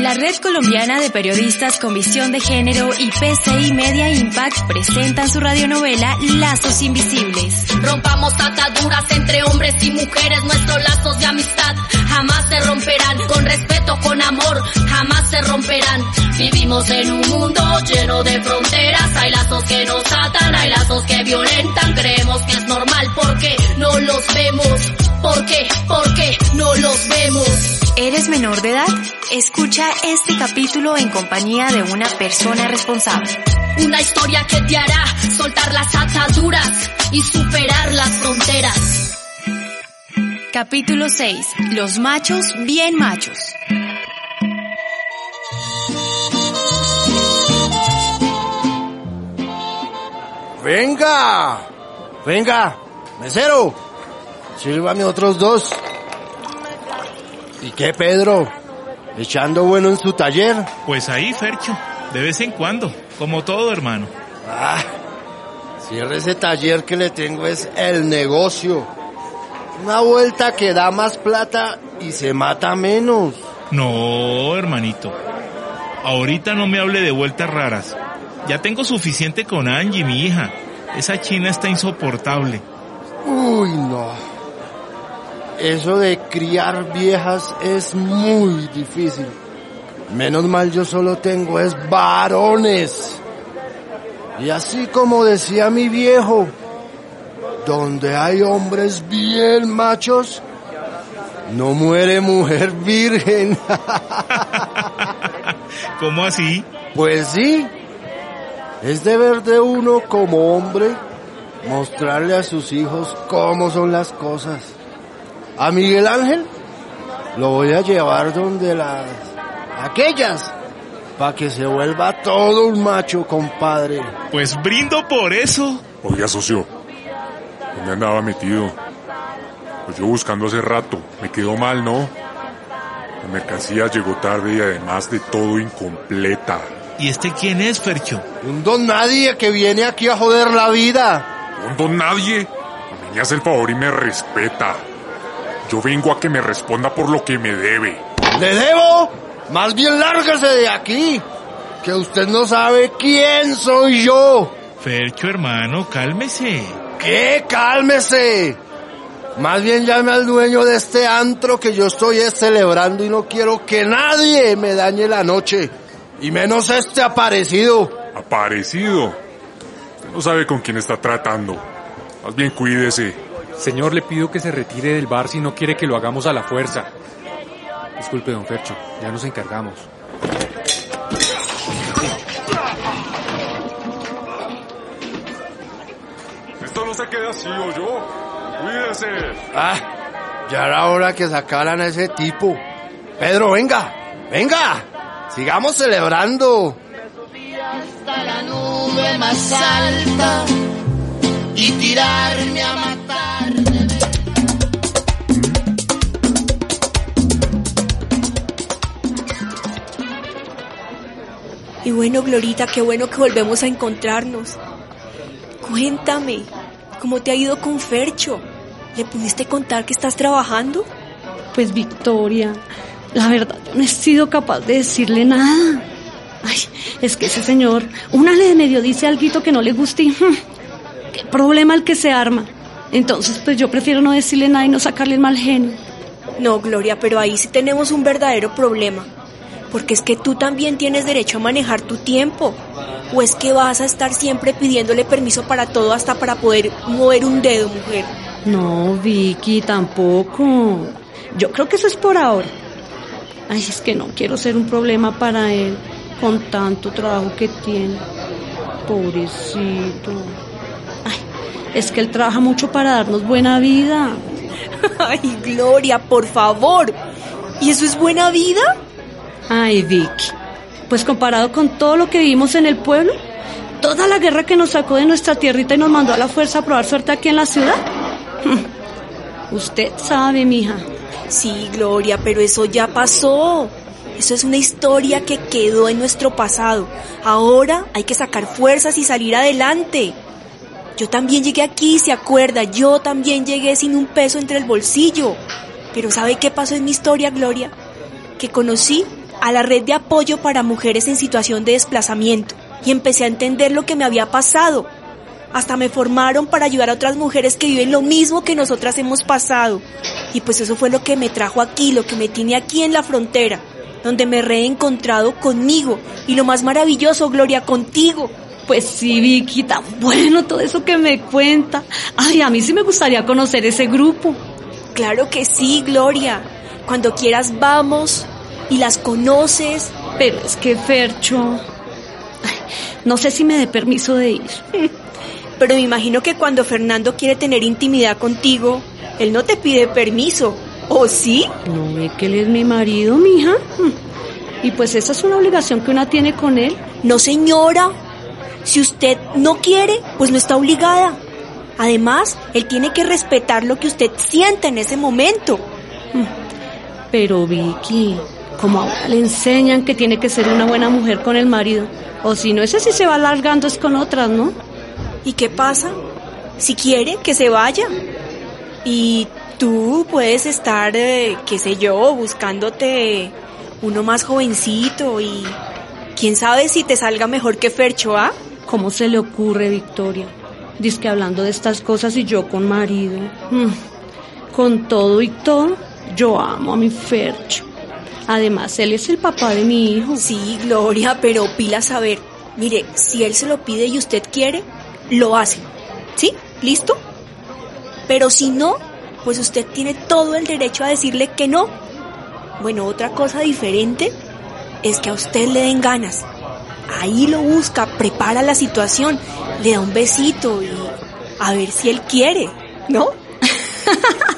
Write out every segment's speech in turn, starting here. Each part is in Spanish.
La Red Colombiana de Periodistas con Visión de Género y PCI Media Impact presentan su radionovela Lazos Invisibles. Rompamos ataduras entre hombres y mujeres, nuestros lazos de amistad jamás se romperán. Con respeto, con amor, jamás se romperán. Vivimos en un mundo lleno de fronteras, hay lazos que nos atan, hay lazos que violentan. Creemos que es normal porque no los vemos. ¿Por qué? Porque no los vemos. ¿Eres menor de edad? Escucha este capítulo en compañía de una persona responsable. Una historia que te hará soltar las ataduras y superar las fronteras. Capítulo 6. Los machos bien machos. Venga, venga, mesero, sírvame otros dos. ¿Y qué, Pedro? ¿Echando bueno en su taller? Pues ahí, Fercho, de vez en cuando, como todo, hermano. Ah, cierre ese taller que le tengo es el negocio. Una vuelta que da más plata y se mata menos. No, hermanito. Ahorita no me hable de vueltas raras. Ya tengo suficiente con Angie, mi hija. Esa china está insoportable. Uy, no. Eso de criar viejas es muy difícil. Menos mal yo solo tengo es varones. Y así como decía mi viejo, donde hay hombres bien machos, no muere mujer virgen. ¿Cómo así? Pues sí, es deber de uno como hombre mostrarle a sus hijos cómo son las cosas. A Miguel Ángel lo voy a llevar donde las aquellas para que se vuelva todo un macho, compadre. Pues brindo por eso. Oiga, socio, ¿dónde andaba metido? Pues yo buscando hace rato. Me quedó mal, ¿no? La mercancía llegó tarde y además de todo incompleta. ¿Y este quién es, Fercho? Un don nadie que viene aquí a joder la vida. Un don nadie. A mí me hace el favor y me respeta. Yo vengo a que me responda por lo que me debe. ¿Le debo? Más bien lárgase de aquí. Que usted no sabe quién soy yo. Fercho, hermano, cálmese. ¿Qué? Cálmese. Más bien llame al dueño de este antro que yo estoy celebrando y no quiero que nadie me dañe la noche. Y menos este aparecido. Aparecido. Usted no sabe con quién está tratando. Más bien cuídese. Señor, le pido que se retire del bar si no quiere que lo hagamos a la fuerza. Disculpe, don Fercho, ya nos encargamos. Esto no se queda así, o yo. Cuídese. Ah, ya era hora que sacaran a ese tipo. Pedro, venga, venga. Sigamos celebrando. hasta la nube más alta y tirarme a matar. Y bueno, Glorita, qué bueno que volvemos a encontrarnos. Cuéntame, ¿cómo te ha ido con Fercho? ¿Le pudiste contar que estás trabajando? Pues Victoria, la verdad, yo no he sido capaz de decirle nada. Ay, es que ese señor, una le medio dice algo que no le guste y ¡hmm! qué problema el que se arma. Entonces, pues yo prefiero no decirle nada y no sacarle el mal genio. No, Gloria, pero ahí sí tenemos un verdadero problema. Porque es que tú también tienes derecho a manejar tu tiempo. ¿O es que vas a estar siempre pidiéndole permiso para todo hasta para poder mover un dedo, mujer? No, Vicky, tampoco. Yo creo que eso es por ahora. Ay, es que no quiero ser un problema para él con tanto trabajo que tiene. Pobrecito. Ay, es que él trabaja mucho para darnos buena vida. Ay, Gloria, por favor. ¿Y eso es buena vida? Ay, Vicky. Pues comparado con todo lo que vivimos en el pueblo, toda la guerra que nos sacó de nuestra tierrita y nos mandó a la fuerza a probar suerte aquí en la ciudad. Usted sabe, mija. Sí, Gloria, pero eso ya pasó. Eso es una historia que quedó en nuestro pasado. Ahora hay que sacar fuerzas y salir adelante. Yo también llegué aquí, ¿se acuerda? Yo también llegué sin un peso entre el bolsillo. Pero ¿sabe qué pasó en mi historia, Gloria? Que conocí a la red de apoyo para mujeres en situación de desplazamiento y empecé a entender lo que me había pasado. Hasta me formaron para ayudar a otras mujeres que viven lo mismo que nosotras hemos pasado. Y pues eso fue lo que me trajo aquí, lo que me tiene aquí en la frontera, donde me he reencontrado conmigo. Y lo más maravilloso, Gloria, contigo. Pues sí, Vicky, tan bueno todo eso que me cuenta. Ay, a mí sí me gustaría conocer ese grupo. Claro que sí, Gloria. Cuando quieras vamos y las conoces. Pero es que Fercho... No sé si me dé permiso de ir. Pero me imagino que cuando Fernando quiere tener intimidad contigo, él no te pide permiso. ¿O sí? ¿No ve que él es mi marido, mija? Y pues esa es una obligación que una tiene con él. No, señora. Si usted no quiere, pues no está obligada. Además, él tiene que respetar lo que usted siente en ese momento. Pero Vicky, como ahora le enseñan que tiene que ser una buena mujer con el marido, o si no, ese sí se va alargando es con otras, ¿no? ¿Y qué pasa? Si quiere, que se vaya. Y tú puedes estar, eh, qué sé yo, buscándote uno más jovencito y quién sabe si te salga mejor que Fercho, ¿ah? ¿Cómo se le ocurre, Victoria? Dice que hablando de estas cosas y yo con marido. Mm. Con todo y todo, yo amo a mi Fercho. Además, él es el papá de mi hijo. Sí, Gloria, pero pila saber. Mire, si él se lo pide y usted quiere, lo hace. ¿Sí? ¿Listo? Pero si no, pues usted tiene todo el derecho a decirle que no. Bueno, otra cosa diferente es que a usted le den ganas. Ahí lo busca, prepara la situación, le da un besito y a ver si él quiere, ¿no?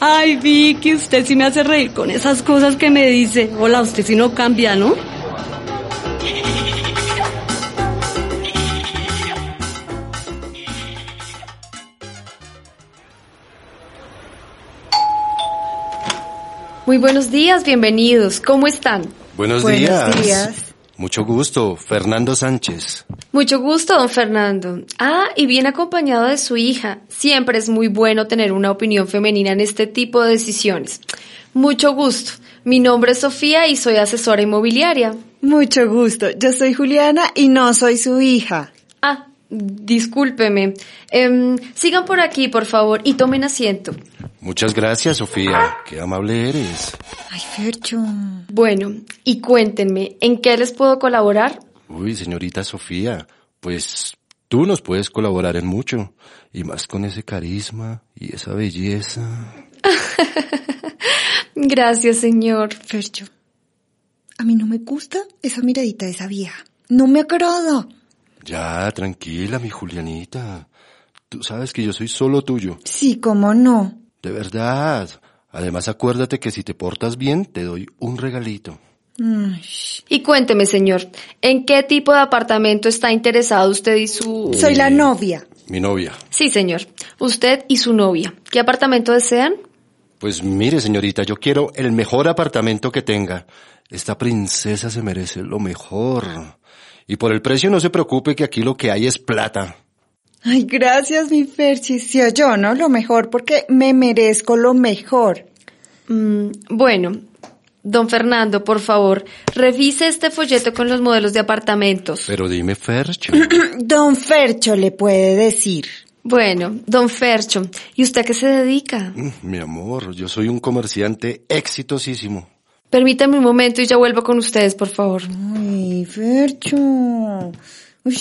Ay, Vicky, usted sí me hace reír con esas cosas que me dice. Hola, usted sí no cambia, ¿no? Muy buenos días, bienvenidos. ¿Cómo están? Buenos, Buenos días. días. Mucho gusto, Fernando Sánchez. Mucho gusto, don Fernando. Ah, y bien acompañado de su hija. Siempre es muy bueno tener una opinión femenina en este tipo de decisiones. Mucho gusto. Mi nombre es Sofía y soy asesora inmobiliaria. Mucho gusto. Yo soy Juliana y no soy su hija. Ah, discúlpeme. Em, sigan por aquí, por favor, y tomen asiento. Muchas gracias, Sofía. Qué amable eres. Ay, Fercho. Bueno, y cuéntenme, ¿en qué les puedo colaborar? Uy, señorita Sofía, pues tú nos puedes colaborar en mucho. Y más con ese carisma y esa belleza. Gracias, señor. Fercho. A mí no me gusta esa miradita de esa vieja. No me agrada. Ya, tranquila, mi Julianita. Tú sabes que yo soy solo tuyo. Sí, cómo no. De verdad. Además, acuérdate que si te portas bien, te doy un regalito. Y cuénteme, señor, ¿en qué tipo de apartamento está interesado usted y su... Soy la novia. Mi novia. Sí, señor. Usted y su novia. ¿Qué apartamento desean? Pues mire, señorita, yo quiero el mejor apartamento que tenga. Esta princesa se merece lo mejor. Y por el precio no se preocupe que aquí lo que hay es plata. Ay, gracias, mi Ferchi. Sí, yo, ¿no? Lo mejor porque me merezco lo mejor. Mm, bueno, don Fernando, por favor, revise este folleto con los modelos de apartamentos. Pero dime, Fercho. Don Fercho le puede decir. Bueno, don Fercho, ¿y usted a qué se dedica? Mm, Mi amor, yo soy un comerciante exitosísimo. Permítame un momento y ya vuelvo con ustedes, por favor. Ay, Fercho. Uy,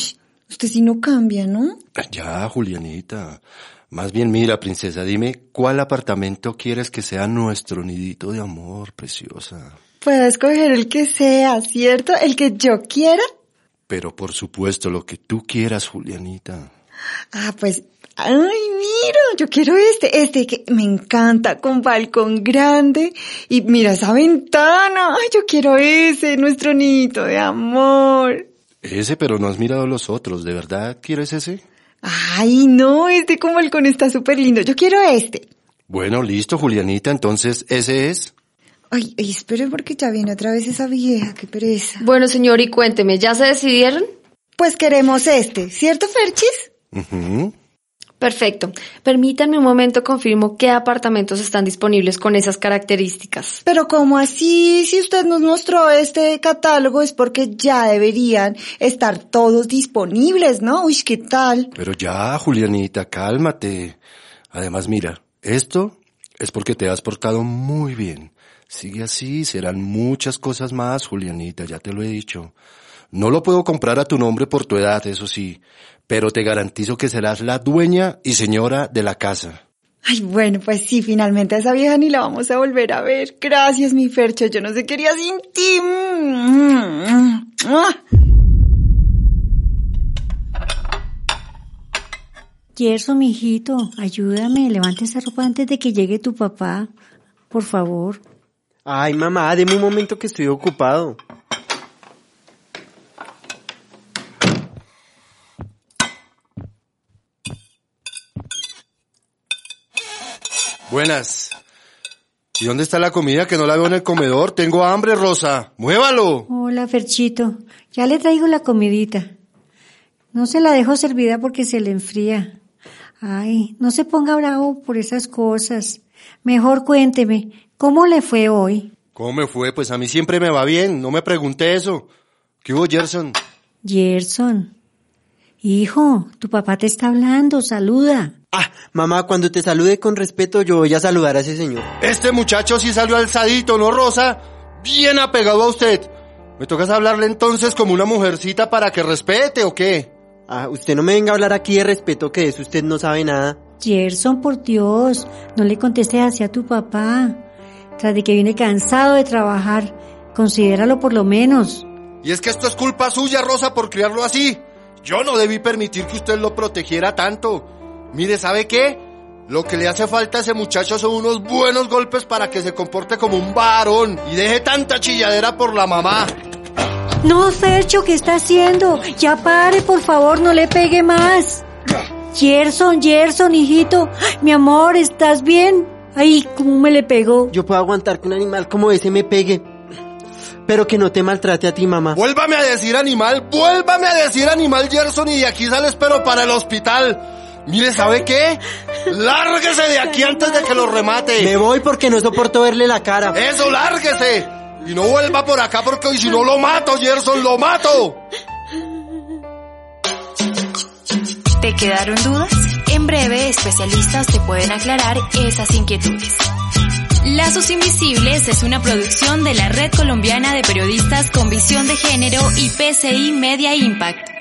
usted sí no cambia, ¿no? Ya, Julianita. Más bien, mira, princesa, dime cuál apartamento quieres que sea nuestro nidito de amor, preciosa. Puedo escoger el que sea, ¿cierto? El que yo quiera. Pero por supuesto, lo que tú quieras, Julianita. Ah, pues, ay, mira, yo quiero este, este que me encanta, con balcón grande. Y mira esa ventana, ay, yo quiero ese, nuestro nidito de amor. Ese, pero no has mirado los otros. ¿De verdad quieres ese? Ay, no, este con balcón está súper lindo. Yo quiero este. Bueno, listo, Julianita. Entonces, ¿ese es? Ay, ay, espere porque ya viene otra vez esa vieja, qué pereza. Bueno, señor, y cuénteme, ¿ya se decidieron? Pues queremos este, ¿cierto, Ferchis? Ujú. Perfecto. Permítanme un momento, confirmo qué apartamentos están disponibles con esas características. Pero ¿cómo así? Si usted nos mostró este catálogo es porque ya deberían estar todos disponibles, ¿no? Uy, ¿qué tal? Pero ya, Julianita, cálmate. Además, mira, esto es porque te has portado muy bien. Sigue así, serán muchas cosas más, Julianita, ya te lo he dicho. No lo puedo comprar a tu nombre por tu edad, eso sí, pero te garantizo que serás la dueña y señora de la casa. Ay, bueno, pues sí, finalmente a esa vieja ni la vamos a volver a ver. Gracias, mi Fercho, yo no sé qué haría sin ti. Gerson, mijito, ayúdame, levante esa ropa antes de que llegue tu papá, por favor. Ay, mamá, deme un momento que estoy ocupado. Buenas. ¿Y dónde está la comida que no la veo en el comedor? Tengo hambre, Rosa. Muévalo. Hola, Ferchito. Ya le traigo la comidita. No se la dejo servida porque se le enfría. Ay, no se ponga bravo por esas cosas. Mejor cuénteme, ¿cómo le fue hoy? ¿Cómo me fue? Pues a mí siempre me va bien. No me pregunté eso. ¿Qué hubo, Gerson? Gerson. Hijo, tu papá te está hablando. Saluda. Ah, mamá, cuando te salude con respeto, yo voy a saludar a ese señor. Este muchacho sí salió alzadito, ¿no, Rosa? Bien apegado a usted. ¿Me tocas hablarle entonces como una mujercita para que respete o qué? Ah, usted no me venga a hablar aquí de respeto, que de eso usted no sabe nada. Gerson, por Dios, no le contestes así a tu papá. Tras de que viene cansado de trabajar, considéralo por lo menos. Y es que esto es culpa suya, Rosa, por criarlo así. Yo no debí permitir que usted lo protegiera tanto. Mire, ¿sabe qué? Lo que le hace falta a ese muchacho son unos buenos golpes para que se comporte como un varón y deje tanta chilladera por la mamá. No, Fercho, ¿qué está haciendo? Ya pare, por favor, no le pegue más. Gerson, Gerson, hijito. Mi amor, ¿estás bien? Ay, ¿cómo me le pegó? Yo puedo aguantar que un animal como ese me pegue. Pero que no te maltrate a ti, mamá. Vuélvame a decir animal, vuélvame a decir animal, Gerson, y de aquí sales pero para el hospital. Mire, ¿sabe qué? Lárguese de aquí antes de que lo remate. Me voy porque no soporto verle la cara. Eso, lárguese. Y no vuelva por acá porque hoy si no lo mato, Gerson, lo mato. ¿Te quedaron dudas? En breve, especialistas te pueden aclarar esas inquietudes. Lazos Invisibles es una producción de la Red Colombiana de Periodistas con Visión de Género y PCI Media Impact.